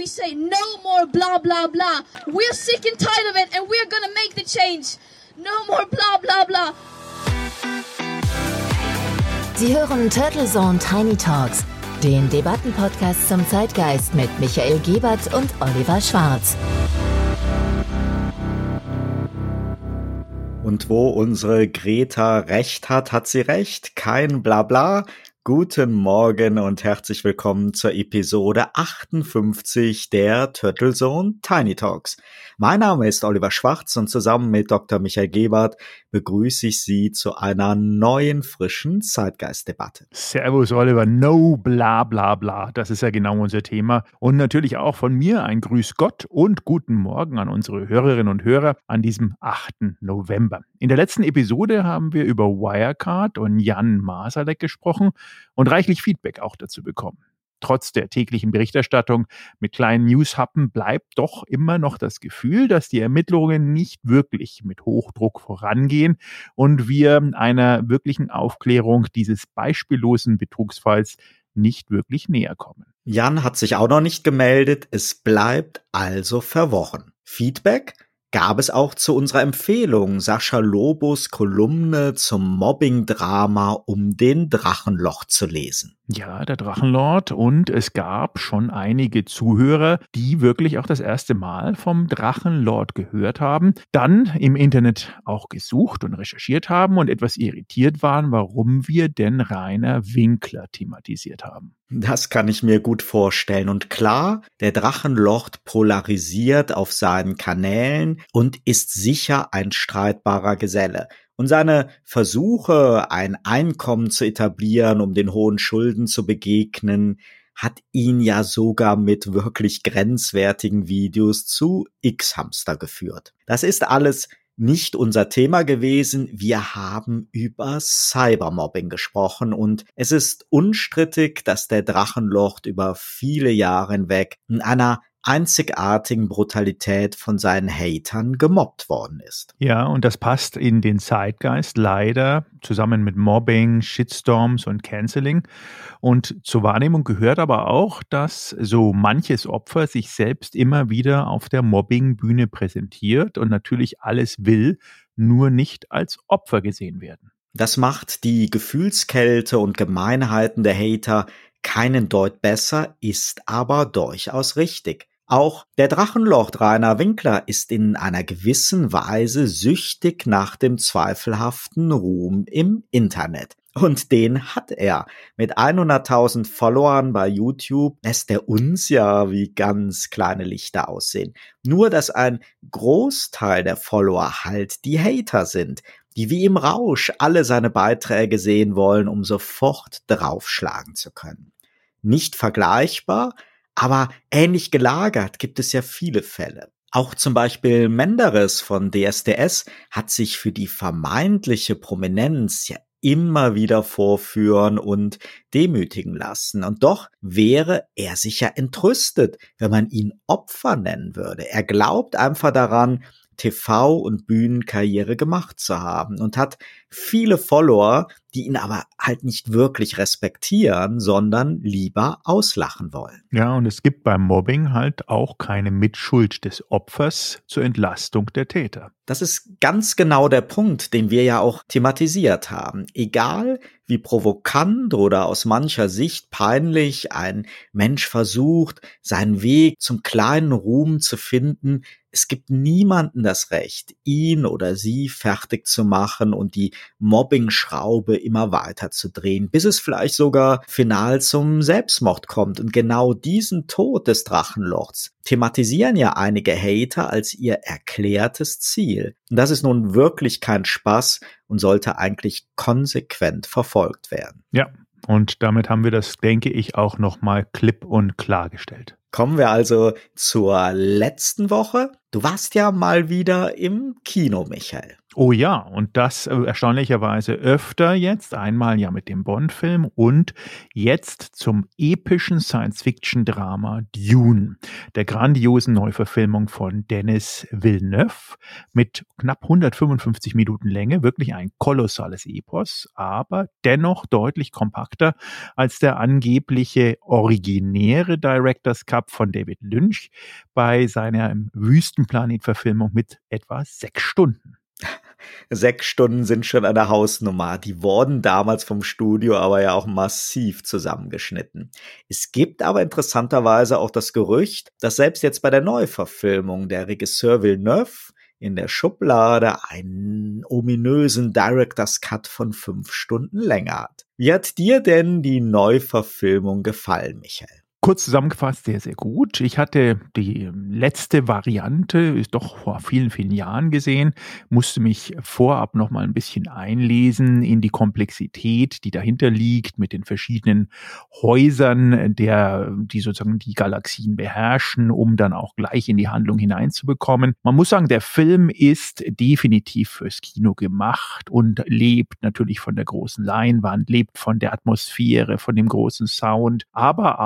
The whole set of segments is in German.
we say no more blah blah blah. We're sick and tired of it and we're gonna make the change. No more blah blah blah. Sie hören Turtle Zone Tiny Talks, den Debattenpodcast zum Zeitgeist mit Michael Gebert und Oliver Schwarz. Und wo unsere Greta recht hat, hat sie recht. Kein Blabla. Guten Morgen und herzlich willkommen zur Episode 58 der Turtle Zone Tiny Talks. Mein Name ist Oliver Schwarz und zusammen mit Dr. Michael Gebert begrüße ich Sie zu einer neuen frischen Zeitgeistdebatte. Servus Oliver, no bla bla bla, das ist ja genau unser Thema. Und natürlich auch von mir ein Grüß Gott und guten Morgen an unsere Hörerinnen und Hörer an diesem 8. November. In der letzten Episode haben wir über Wirecard und Jan Masalek gesprochen und reichlich Feedback auch dazu bekommen. Trotz der täglichen Berichterstattung mit kleinen Newshappen bleibt doch immer noch das Gefühl, dass die Ermittlungen nicht wirklich mit Hochdruck vorangehen und wir einer wirklichen Aufklärung dieses beispiellosen Betrugsfalls nicht wirklich näher kommen. Jan hat sich auch noch nicht gemeldet. Es bleibt also verworren. Feedback? Gab es auch zu unserer Empfehlung Sascha Lobos Kolumne zum Mobbing-Drama um den Drachenloch zu lesen. Ja, der Drachenlord und es gab schon einige Zuhörer, die wirklich auch das erste Mal vom Drachenlord gehört haben, dann im Internet auch gesucht und recherchiert haben und etwas irritiert waren, warum wir denn Rainer Winkler thematisiert haben. Das kann ich mir gut vorstellen. Und klar, der Drachenlord polarisiert auf seinen Kanälen und ist sicher ein streitbarer Geselle. Und seine Versuche, ein Einkommen zu etablieren, um den hohen Schulden zu begegnen, hat ihn ja sogar mit wirklich grenzwertigen Videos zu X-Hamster geführt. Das ist alles nicht unser Thema gewesen. Wir haben über Cybermobbing gesprochen und es ist unstrittig, dass der Drachenlord über viele Jahre hinweg in einer einzigartigen Brutalität von seinen Hatern gemobbt worden ist. Ja, und das passt in den Zeitgeist leider zusammen mit Mobbing, Shitstorms und Canceling. Und zur Wahrnehmung gehört aber auch, dass so manches Opfer sich selbst immer wieder auf der Mobbingbühne präsentiert und natürlich alles will, nur nicht als Opfer gesehen werden. Das macht die Gefühlskälte und Gemeinheiten der Hater keinen Deut besser, ist aber durchaus richtig. Auch der Drachenlord Rainer Winkler ist in einer gewissen Weise süchtig nach dem zweifelhaften Ruhm im Internet. Und den hat er. Mit 100.000 Followern bei YouTube lässt er uns ja wie ganz kleine Lichter aussehen. Nur, dass ein Großteil der Follower halt die Hater sind, die wie im Rausch alle seine Beiträge sehen wollen, um sofort draufschlagen zu können. Nicht vergleichbar, aber ähnlich gelagert gibt es ja viele Fälle. Auch zum Beispiel Menderes von DSDS hat sich für die vermeintliche Prominenz ja immer wieder vorführen und demütigen lassen. Und doch wäre er sicher entrüstet, wenn man ihn Opfer nennen würde. Er glaubt einfach daran, TV- und Bühnenkarriere gemacht zu haben und hat viele Follower, die ihn aber halt nicht wirklich respektieren, sondern lieber auslachen wollen. Ja, und es gibt beim Mobbing halt auch keine Mitschuld des Opfers zur Entlastung der Täter. Das ist ganz genau der Punkt, den wir ja auch thematisiert haben. Egal wie provokant oder aus mancher Sicht peinlich ein Mensch versucht, seinen Weg zum kleinen Ruhm zu finden, es gibt niemanden das Recht, ihn oder sie fertig zu machen und die Mobbing-Schraube immer weiter zu drehen, bis es vielleicht sogar final zum Selbstmord kommt. Und genau diesen Tod des Drachenlords thematisieren ja einige Hater als ihr erklärtes Ziel. Und das ist nun wirklich kein Spaß und sollte eigentlich konsequent verfolgt werden. Ja, und damit haben wir das, denke ich, auch nochmal klipp und klargestellt. Kommen wir also zur letzten Woche. Du warst ja mal wieder im Kino, Michael. Oh ja, und das äh, erstaunlicherweise öfter jetzt, einmal ja mit dem Bond-Film und jetzt zum epischen Science-Fiction-Drama Dune, der grandiosen Neuverfilmung von Dennis Villeneuve mit knapp 155 Minuten Länge, wirklich ein kolossales Epos, aber dennoch deutlich kompakter als der angebliche originäre Director's Cup von David Lynch bei seiner Wüstenplanet-Verfilmung mit etwa sechs Stunden. Sechs Stunden sind schon eine Hausnummer. Die wurden damals vom Studio aber ja auch massiv zusammengeschnitten. Es gibt aber interessanterweise auch das Gerücht, dass selbst jetzt bei der Neuverfilmung der Regisseur Villeneuve in der Schublade einen ominösen Director's Cut von fünf Stunden länger hat. Wie hat dir denn die Neuverfilmung gefallen, Michael? Kurz zusammengefasst, sehr, sehr gut. Ich hatte die letzte Variante, ist doch vor vielen, vielen Jahren gesehen, musste mich vorab noch mal ein bisschen einlesen in die Komplexität, die dahinter liegt, mit den verschiedenen Häusern, der, die sozusagen die Galaxien beherrschen, um dann auch gleich in die Handlung hineinzubekommen. Man muss sagen, der Film ist definitiv fürs Kino gemacht und lebt natürlich von der großen Leinwand, lebt von der Atmosphäre, von dem großen Sound, aber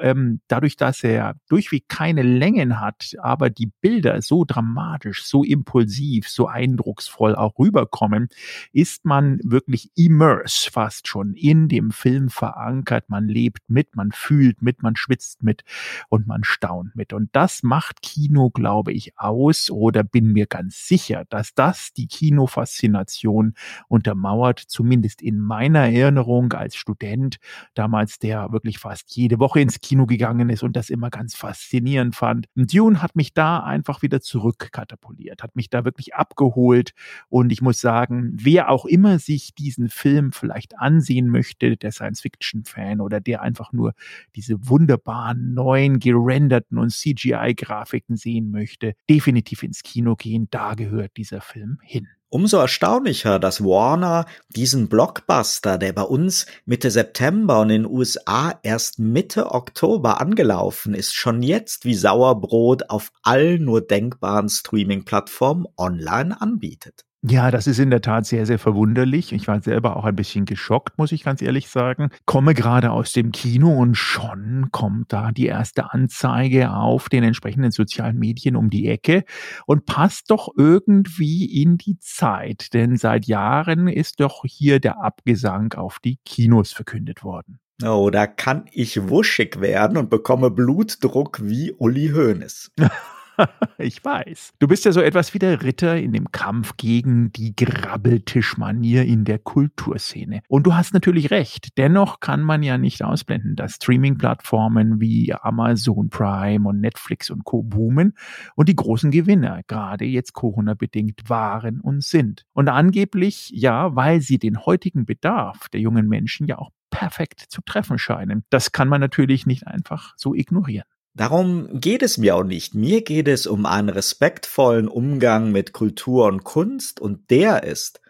ähm, dadurch, dass er durchweg keine Längen hat, aber die Bilder so dramatisch, so impulsiv, so eindrucksvoll auch rüberkommen, ist man wirklich immerse fast schon in dem Film verankert. Man lebt mit, man fühlt mit, man schwitzt mit und man staunt mit. Und das macht Kino, glaube ich, aus oder bin mir ganz sicher, dass das die Kinofaszination untermauert, zumindest in meiner Erinnerung als Student, damals der wirklich fast jede Woche ins Kino gegangen ist und das immer ganz faszinierend fand. Und Dune hat mich da einfach wieder zurückkatapultiert, hat mich da wirklich abgeholt und ich muss sagen, wer auch immer sich diesen Film vielleicht ansehen möchte, der Science-Fiction-Fan oder der einfach nur diese wunderbaren neuen gerenderten und CGI-Grafiken sehen möchte, definitiv ins Kino gehen, da gehört dieser Film hin. Umso erstaunlicher, dass Warner diesen Blockbuster, der bei uns Mitte September und in den USA erst Mitte Oktober angelaufen ist, schon jetzt wie Sauerbrot auf allen nur denkbaren Streaming-Plattformen online anbietet. Ja, das ist in der Tat sehr, sehr verwunderlich. Ich war selber auch ein bisschen geschockt, muss ich ganz ehrlich sagen. Komme gerade aus dem Kino und schon kommt da die erste Anzeige auf den entsprechenden sozialen Medien um die Ecke und passt doch irgendwie in die Zeit, denn seit Jahren ist doch hier der Abgesang auf die Kinos verkündet worden. Oh, da kann ich wuschig werden und bekomme Blutdruck wie Uli Hoeneß. ich weiß. Du bist ja so etwas wie der Ritter in dem Kampf gegen die Grabbeltischmanier in der Kulturszene. Und du hast natürlich recht. Dennoch kann man ja nicht ausblenden, dass Streaming-Plattformen wie Amazon Prime und Netflix und Co. boomen und die großen Gewinner gerade jetzt Corona-bedingt waren und sind. Und angeblich, ja, weil sie den heutigen Bedarf der jungen Menschen ja auch perfekt zu treffen scheinen. Das kann man natürlich nicht einfach so ignorieren. Darum geht es mir auch nicht. Mir geht es um einen respektvollen Umgang mit Kultur und Kunst und der ist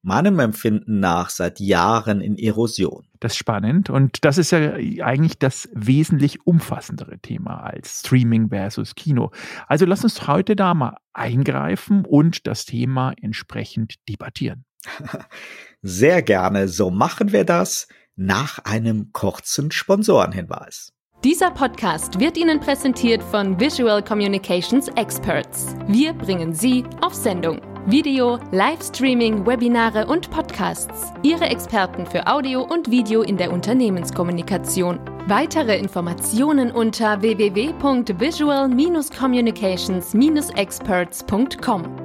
meinem Empfinden nach seit Jahren in Erosion. Das ist spannend und das ist ja eigentlich das wesentlich umfassendere Thema als Streaming versus Kino. Also lass uns heute da mal eingreifen und das Thema entsprechend debattieren. Sehr gerne. So machen wir das nach einem kurzen Sponsorenhinweis. Dieser Podcast wird Ihnen präsentiert von Visual Communications Experts. Wir bringen Sie auf Sendung. Video, Livestreaming, Webinare und Podcasts. Ihre Experten für Audio und Video in der Unternehmenskommunikation. Weitere Informationen unter www.visual-communications-experts.com.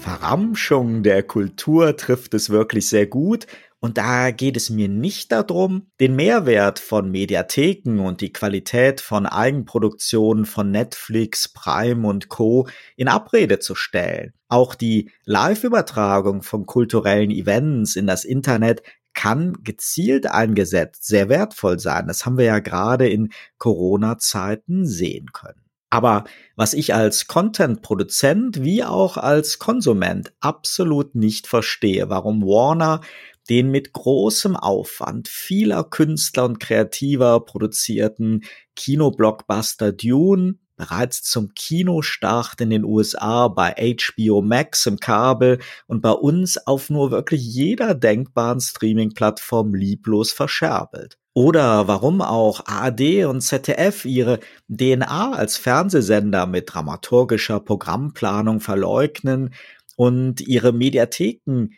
Verramschung der Kultur trifft es wirklich sehr gut und da geht es mir nicht darum, den Mehrwert von Mediatheken und die Qualität von Eigenproduktionen von Netflix, Prime und Co. in Abrede zu stellen. Auch die Live-Übertragung von kulturellen Events in das Internet kann gezielt eingesetzt sehr wertvoll sein. Das haben wir ja gerade in Corona-Zeiten sehen können. Aber was ich als Content-Produzent wie auch als Konsument absolut nicht verstehe, warum Warner den mit großem Aufwand vieler Künstler und Kreativer produzierten Kinoblockbuster Dune bereits zum Kinostart in den USA bei HBO Max im Kabel und bei uns auf nur wirklich jeder denkbaren Streaming-Plattform lieblos verscherbelt. Oder warum auch ARD und ZDF ihre DNA als Fernsehsender mit dramaturgischer Programmplanung verleugnen und ihre Mediatheken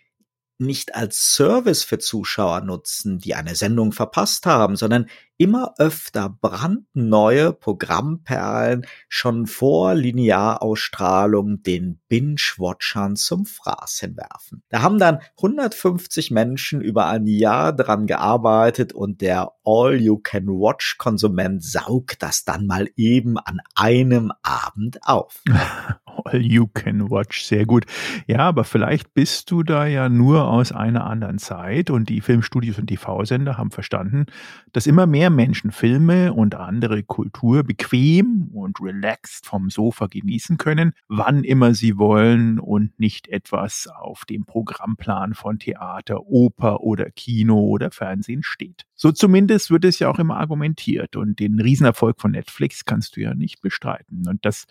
nicht als Service für Zuschauer nutzen, die eine Sendung verpasst haben, sondern immer öfter brandneue Programmperlen schon vor Linearausstrahlung den Binge-Watchern zum Fraß hinwerfen. Da haben dann 150 Menschen über ein Jahr dran gearbeitet und der All-You-Can-Watch-Konsument saugt das dann mal eben an einem Abend auf. All You Can Watch, sehr gut. Ja, aber vielleicht bist du da ja nur aus einer anderen Zeit und die Filmstudios und TV-Sender haben verstanden, dass immer mehr Menschen Filme und andere Kultur bequem und relaxed vom Sofa genießen können, wann immer sie wollen und nicht etwas auf dem Programmplan von Theater, Oper oder Kino oder Fernsehen steht. So zumindest wird es ja auch immer argumentiert und den Riesenerfolg von Netflix kannst du ja nicht bestreiten. Und das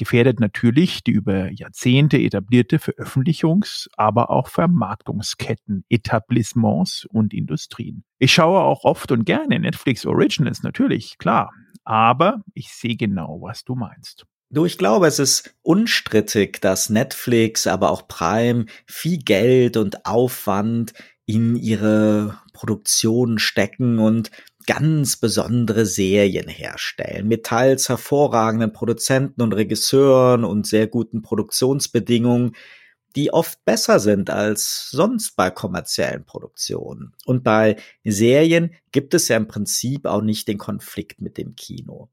gefährdet natürlich die über Jahrzehnte etablierte Veröffentlichungs-, aber auch Vermarktungsketten, Etablissements und Industrien. Ich schaue auch oft und gerne Netflix Originals, natürlich, klar. Aber ich sehe genau, was du meinst. Du, ich glaube, es ist unstrittig, dass Netflix, aber auch Prime viel Geld und Aufwand in ihre Produktion stecken und ganz besondere Serien herstellen, mit teils hervorragenden Produzenten und Regisseuren und sehr guten Produktionsbedingungen, die oft besser sind als sonst bei kommerziellen Produktionen. Und bei Serien gibt es ja im Prinzip auch nicht den Konflikt mit dem Kino.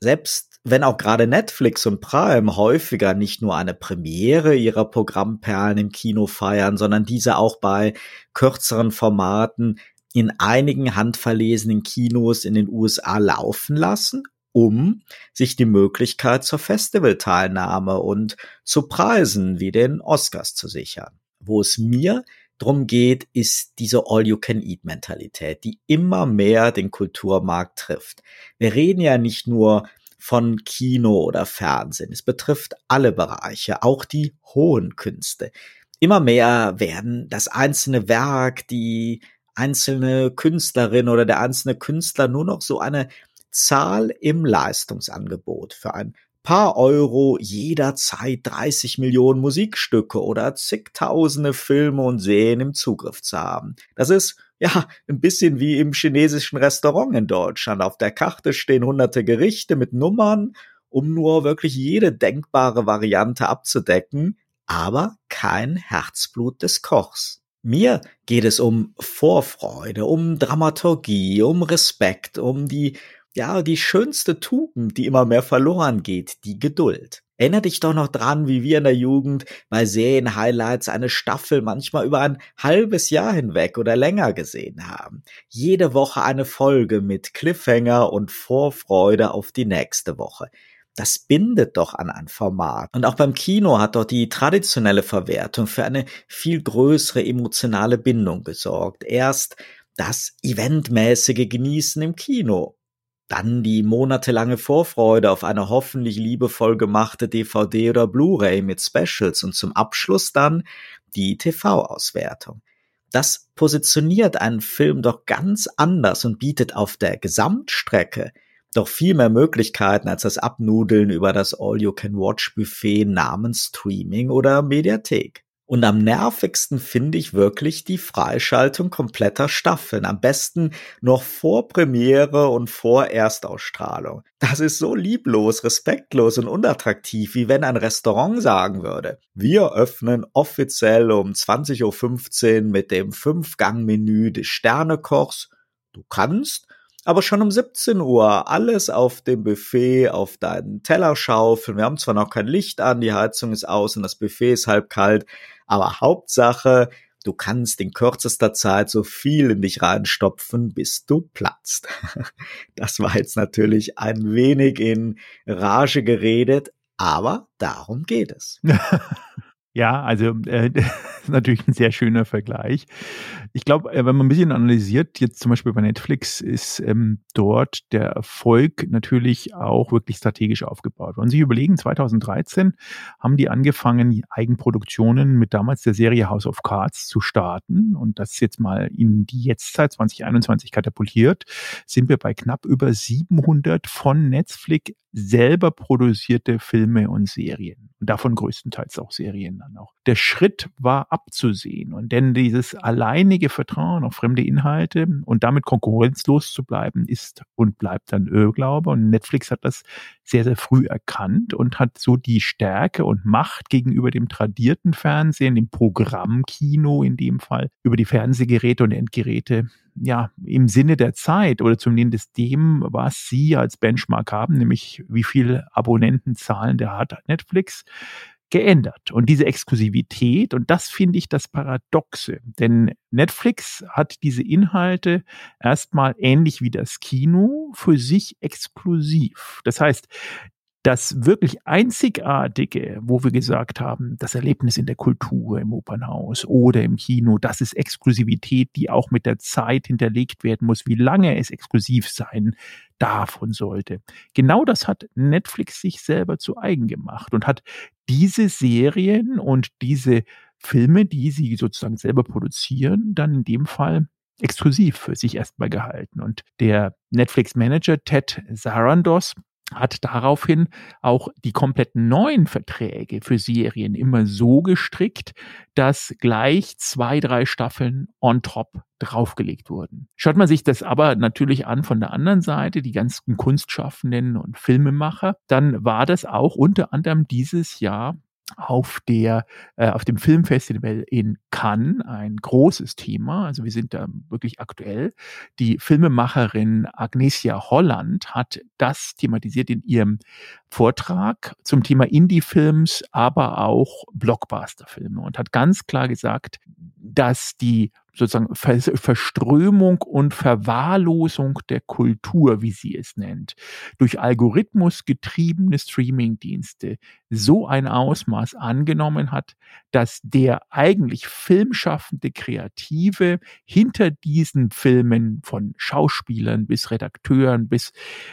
Selbst wenn auch gerade Netflix und Prime häufiger nicht nur eine Premiere ihrer Programmperlen im Kino feiern, sondern diese auch bei kürzeren Formaten in einigen handverlesenen Kinos in den USA laufen lassen, um sich die Möglichkeit zur Festivalteilnahme und zu Preisen wie den Oscars zu sichern. Wo es mir drum geht, ist diese All-You-Can-Eat-Mentalität, die immer mehr den Kulturmarkt trifft. Wir reden ja nicht nur von Kino oder Fernsehen. Es betrifft alle Bereiche, auch die hohen Künste. Immer mehr werden das einzelne Werk, die einzelne Künstlerin oder der einzelne Künstler nur noch so eine Zahl im Leistungsangebot für ein paar Euro jederzeit 30 Millionen Musikstücke oder zigtausende Filme und Serien im Zugriff zu haben. Das ist ja ein bisschen wie im chinesischen Restaurant in Deutschland. Auf der Karte stehen hunderte Gerichte mit Nummern, um nur wirklich jede denkbare Variante abzudecken, aber kein Herzblut des Kochs. Mir geht es um Vorfreude, um Dramaturgie, um Respekt, um die, ja, die schönste Tugend, die immer mehr verloren geht, die Geduld. Erinner dich doch noch dran, wie wir in der Jugend bei Serien-Highlights eine Staffel manchmal über ein halbes Jahr hinweg oder länger gesehen haben. Jede Woche eine Folge mit Cliffhanger und Vorfreude auf die nächste Woche das bindet doch an ein Format. Und auch beim Kino hat doch die traditionelle Verwertung für eine viel größere emotionale Bindung gesorgt. Erst das eventmäßige Genießen im Kino. Dann die monatelange Vorfreude auf eine hoffentlich liebevoll gemachte DVD oder Blu-ray mit Specials und zum Abschluss dann die TV-Auswertung. Das positioniert einen Film doch ganz anders und bietet auf der Gesamtstrecke doch viel mehr Möglichkeiten als das Abnudeln über das All-You-Can-Watch-Buffet namens Streaming oder Mediathek. Und am nervigsten finde ich wirklich die Freischaltung kompletter Staffeln. Am besten noch vor Premiere und vor Erstausstrahlung. Das ist so lieblos, respektlos und unattraktiv, wie wenn ein Restaurant sagen würde, wir öffnen offiziell um 20.15 Uhr mit dem Fünf-Gang-Menü des Sternekochs. Du kannst aber schon um 17 Uhr alles auf dem Buffet, auf deinen Teller schaufeln. Wir haben zwar noch kein Licht an, die Heizung ist aus und das Buffet ist halb kalt, aber Hauptsache, du kannst in kürzester Zeit so viel in dich reinstopfen, bis du platzt. Das war jetzt natürlich ein wenig in Rage geredet, aber darum geht es. Ja, also äh, natürlich ein sehr schöner Vergleich. Ich glaube, äh, wenn man ein bisschen analysiert, jetzt zum Beispiel bei Netflix, ist ähm, dort der Erfolg natürlich auch wirklich strategisch aufgebaut. Wenn Sie überlegen, 2013 haben die angefangen, Eigenproduktionen mit damals der Serie House of Cards zu starten und das jetzt mal in die Jetztzeit 2021 katapultiert, sind wir bei knapp über 700 von Netflix selber produzierte Filme und Serien. Und davon größtenteils auch Serien dann auch. Der Schritt war abzusehen. Und denn dieses alleinige Vertrauen auf fremde Inhalte und damit konkurrenzlos zu bleiben, ist und bleibt dann Irrglaube. Und Netflix hat das sehr, sehr früh erkannt und hat so die Stärke und Macht gegenüber dem tradierten Fernsehen, dem Programmkino in dem Fall, über die Fernsehgeräte und Endgeräte ja, im Sinne der Zeit oder zumindest dem, was Sie als Benchmark haben, nämlich wie viel Abonnentenzahlen der hat Netflix, geändert. Und diese Exklusivität, und das finde ich das Paradoxe, denn Netflix hat diese Inhalte erstmal ähnlich wie das Kino für sich exklusiv. Das heißt, das wirklich Einzigartige, wo wir gesagt haben, das Erlebnis in der Kultur, im Opernhaus oder im Kino, das ist Exklusivität, die auch mit der Zeit hinterlegt werden muss, wie lange es exklusiv sein darf und sollte. Genau das hat Netflix sich selber zu eigen gemacht und hat diese Serien und diese Filme, die sie sozusagen selber produzieren, dann in dem Fall exklusiv für sich erstmal gehalten. Und der Netflix-Manager Ted Sarandos, hat daraufhin auch die kompletten neuen Verträge für Serien immer so gestrickt, dass gleich zwei, drei Staffeln on top draufgelegt wurden. Schaut man sich das aber natürlich an von der anderen Seite, die ganzen Kunstschaffenden und Filmemacher, dann war das auch unter anderem dieses Jahr auf der äh, auf dem Filmfestival in Cannes ein großes Thema. Also wir sind da wirklich aktuell. Die Filmemacherin Agnesia Holland hat das thematisiert in ihrem Vortrag zum Thema Indie-Films, aber auch Blockbuster-Filme und hat ganz klar gesagt, dass die sozusagen Ver Verströmung und Verwahrlosung der Kultur, wie sie es nennt, durch Algorithmus getriebene Streamingdienste so ein Ausmaß angenommen hat, dass der eigentlich filmschaffende Kreative hinter diesen Filmen von Schauspielern bis Redakteuren bis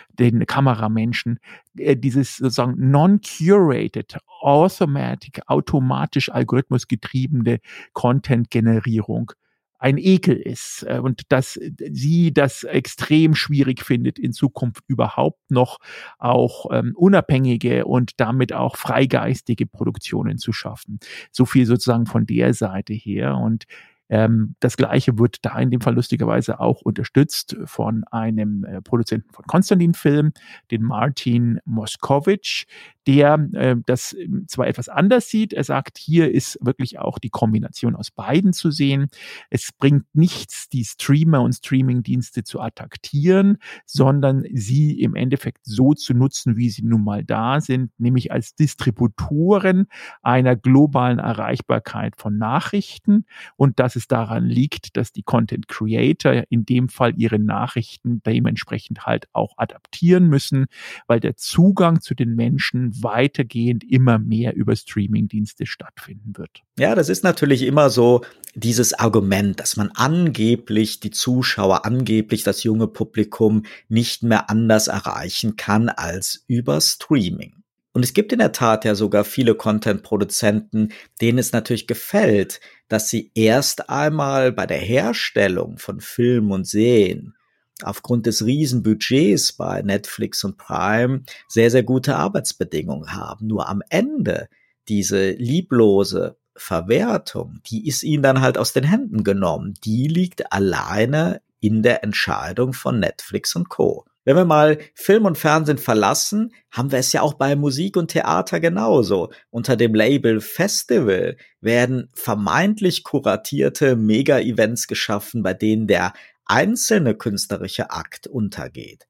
den Kameramenschen äh, dieses sozusagen non-curated, automatic, automatisch algorithmusgetriebene Content-Generierung ein Ekel ist äh, und dass sie das extrem schwierig findet, in Zukunft überhaupt noch auch ähm, unabhängige und damit auch freigeistige Produktionen zu schaffen. So viel sozusagen von der Seite her. Und ähm, das Gleiche wird da in dem Fall lustigerweise auch unterstützt von einem äh, Produzenten von Konstantin Film, den Martin Moskowitsch, der äh, das ähm, zwar etwas anders sieht. Er sagt, hier ist wirklich auch die Kombination aus beiden zu sehen. Es bringt nichts, die Streamer und Streamingdienste zu attackieren, sondern sie im Endeffekt so zu nutzen, wie sie nun mal da sind, nämlich als Distributoren einer globalen Erreichbarkeit von Nachrichten und das es daran liegt, dass die Content Creator in dem Fall ihre Nachrichten dementsprechend halt auch adaptieren müssen, weil der Zugang zu den Menschen weitergehend immer mehr über Streamingdienste stattfinden wird. Ja, das ist natürlich immer so dieses Argument, dass man angeblich die Zuschauer, angeblich das junge Publikum nicht mehr anders erreichen kann als über Streaming. Und es gibt in der Tat ja sogar viele Content-Produzenten, denen es natürlich gefällt, dass sie erst einmal bei der Herstellung von Film und Serien aufgrund des Riesenbudgets bei Netflix und Prime sehr, sehr gute Arbeitsbedingungen haben. Nur am Ende diese lieblose Verwertung, die ist ihnen dann halt aus den Händen genommen. Die liegt alleine in der Entscheidung von Netflix und Co. Wenn wir mal Film und Fernsehen verlassen, haben wir es ja auch bei Musik und Theater genauso. Unter dem Label Festival werden vermeintlich kuratierte Mega-Events geschaffen, bei denen der einzelne künstlerische Akt untergeht.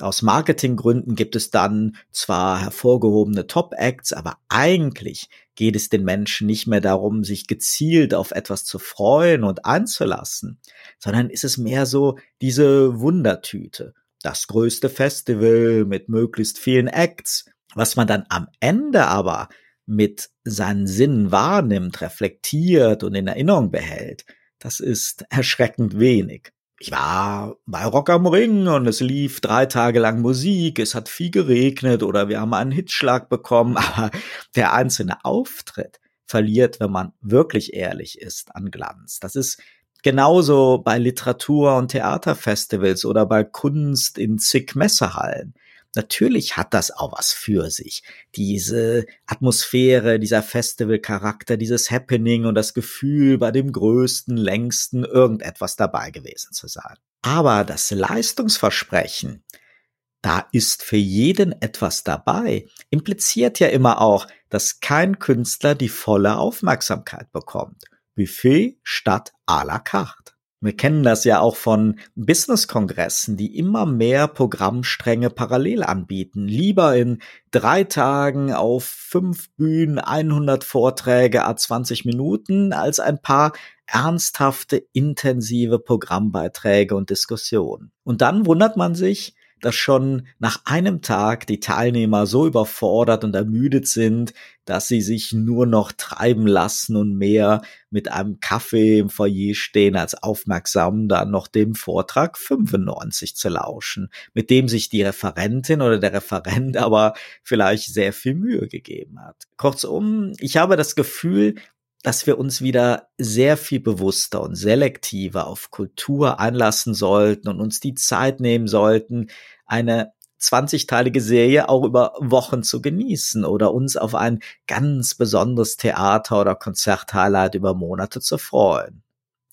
Aus Marketinggründen gibt es dann zwar hervorgehobene Top-Acts, aber eigentlich geht es den Menschen nicht mehr darum, sich gezielt auf etwas zu freuen und einzulassen, sondern ist es mehr so diese Wundertüte das größte Festival mit möglichst vielen Acts. Was man dann am Ende aber mit seinen Sinnen wahrnimmt, reflektiert und in Erinnerung behält, das ist erschreckend wenig. Ich war bei Rock am Ring und es lief drei Tage lang Musik, es hat viel geregnet oder wir haben einen Hitschlag bekommen, aber der einzelne Auftritt verliert, wenn man wirklich ehrlich ist, an Glanz. Das ist genauso bei Literatur- und Theaterfestivals oder bei Kunst in zig Messehallen. Natürlich hat das auch was für sich. Diese Atmosphäre, dieser Festivalcharakter, dieses Happening und das Gefühl, bei dem größten, längsten irgendetwas dabei gewesen zu sein. Aber das Leistungsversprechen, da ist für jeden etwas dabei, impliziert ja immer auch, dass kein Künstler die volle Aufmerksamkeit bekommt. Buffet statt à la carte. Wir kennen das ja auch von Business-Kongressen, die immer mehr Programmstränge parallel anbieten. Lieber in drei Tagen auf fünf Bühnen 100 Vorträge a 20 Minuten als ein paar ernsthafte, intensive Programmbeiträge und Diskussionen. Und dann wundert man sich, dass schon nach einem Tag die Teilnehmer so überfordert und ermüdet sind, dass sie sich nur noch treiben lassen und mehr mit einem Kaffee im Foyer stehen, als aufmerksam dann noch dem Vortrag 95 zu lauschen, mit dem sich die Referentin oder der Referent aber vielleicht sehr viel Mühe gegeben hat. Kurzum, ich habe das Gefühl, dass wir uns wieder sehr viel bewusster und selektiver auf Kultur einlassen sollten und uns die Zeit nehmen sollten, eine 20-teilige Serie auch über Wochen zu genießen oder uns auf ein ganz besonderes Theater- oder Konzerthighlight über Monate zu freuen.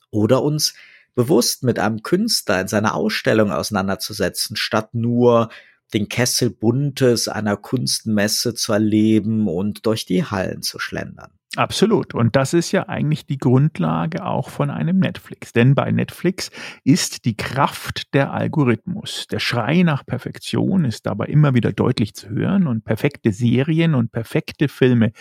Oder uns bewusst mit einem Künstler in seiner Ausstellung auseinanderzusetzen, statt nur den Kessel Buntes einer Kunstmesse zu erleben und durch die Hallen zu schlendern. Absolut. Und das ist ja eigentlich die Grundlage auch von einem Netflix. Denn bei Netflix ist die Kraft der Algorithmus. Der Schrei nach Perfektion ist dabei immer wieder deutlich zu hören und perfekte Serien und perfekte Filme,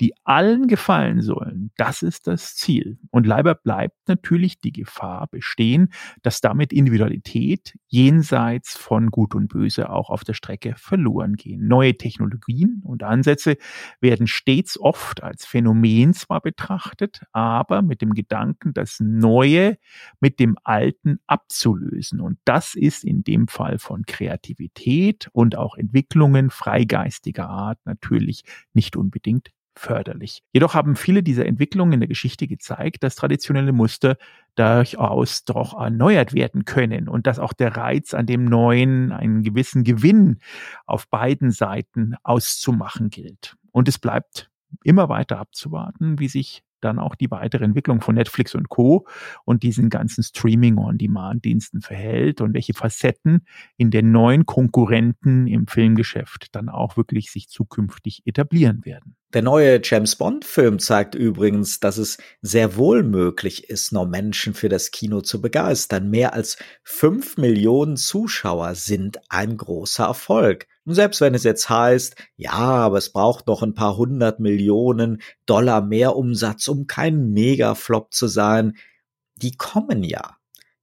die allen gefallen sollen, das ist das Ziel. Und leider bleibt natürlich die Gefahr bestehen, dass damit Individualität jenseits von Gut und Böse auch auf der Strecke verloren gehen. Neue Technologien und Ansätze werden stets oft als Phänomen Phänomen zwar betrachtet, aber mit dem Gedanken, das Neue mit dem Alten abzulösen. Und das ist in dem Fall von Kreativität und auch Entwicklungen freigeistiger Art natürlich nicht unbedingt förderlich. Jedoch haben viele dieser Entwicklungen in der Geschichte gezeigt, dass traditionelle Muster durchaus doch erneuert werden können und dass auch der Reiz an dem Neuen einen gewissen Gewinn auf beiden Seiten auszumachen gilt. Und es bleibt immer weiter abzuwarten, wie sich dann auch die weitere Entwicklung von Netflix und Co. und diesen ganzen Streaming-on-Demand-Diensten verhält und welche Facetten in den neuen Konkurrenten im Filmgeschäft dann auch wirklich sich zukünftig etablieren werden. Der neue James Bond-Film zeigt übrigens, dass es sehr wohl möglich ist, noch Menschen für das Kino zu begeistern. Mehr als fünf Millionen Zuschauer sind ein großer Erfolg. Und selbst wenn es jetzt heißt, ja, aber es braucht noch ein paar hundert Millionen Dollar mehr Umsatz, um kein Megaflop zu sein, die kommen ja.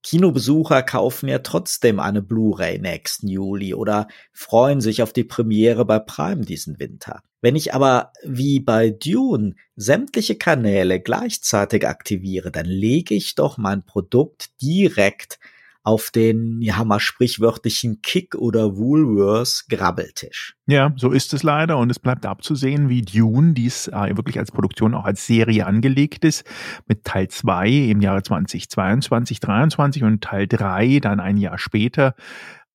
Kinobesucher kaufen ja trotzdem eine Blu-ray nächsten Juli oder freuen sich auf die Premiere bei Prime diesen Winter. Wenn ich aber wie bei Dune sämtliche Kanäle gleichzeitig aktiviere, dann lege ich doch mein Produkt direkt auf den, ja mal sprichwörtlichen Kick oder Woolworths Grabbeltisch. Ja, so ist es leider. Und es bleibt abzusehen, wie Dune dies äh, wirklich als Produktion auch als Serie angelegt ist, mit Teil 2 im Jahre 2022, 2023 und Teil 3 dann ein Jahr später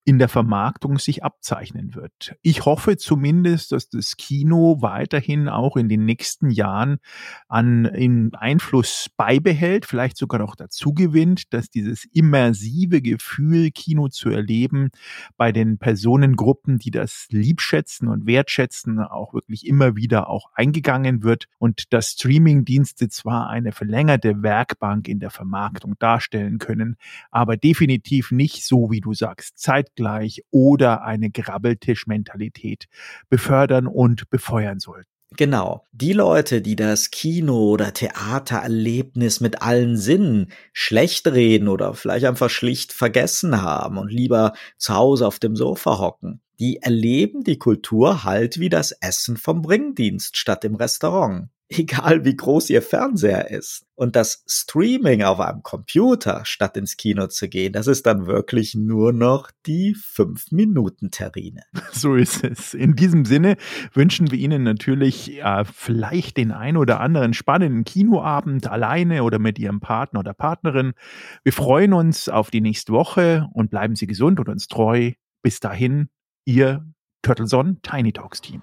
in der Vermarktung sich abzeichnen wird. Ich hoffe zumindest, dass das Kino weiterhin auch in den nächsten Jahren an in Einfluss beibehält, vielleicht sogar noch dazu gewinnt, dass dieses immersive Gefühl, Kino zu erleben, bei den Personengruppen, die das liebschätzen und wertschätzen, auch wirklich immer wieder auch eingegangen wird und dass Streamingdienste zwar eine verlängerte Werkbank in der Vermarktung darstellen können, aber definitiv nicht so, wie du sagst, Zeit zeitgleich oder eine Grabbeltischmentalität befördern und befeuern sollten. Genau. Die Leute, die das Kino- oder Theatererlebnis mit allen Sinnen schlecht reden oder vielleicht einfach schlicht vergessen haben und lieber zu Hause auf dem Sofa hocken, die erleben die Kultur halt wie das Essen vom Bringdienst statt im Restaurant egal wie groß ihr Fernseher ist. Und das Streaming auf einem Computer, statt ins Kino zu gehen, das ist dann wirklich nur noch die 5-Minuten-Terrine. So ist es. In diesem Sinne wünschen wir Ihnen natürlich äh, vielleicht den ein oder anderen spannenden Kinoabend alleine oder mit Ihrem Partner oder Partnerin. Wir freuen uns auf die nächste Woche und bleiben Sie gesund und uns treu. Bis dahin, Ihr Turtleson Tiny Talks Team.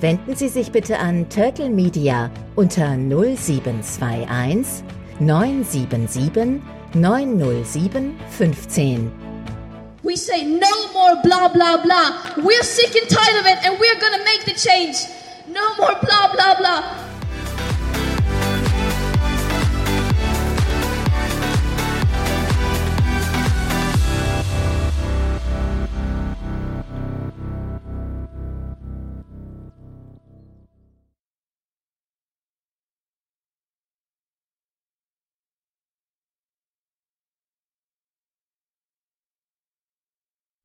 wenden Sie sich bitte an Turtle Media unter 0721 977 907 15. We say no more blah blah blah. We're sick and tired of it and we're gonna make the change. No more blah blah blah.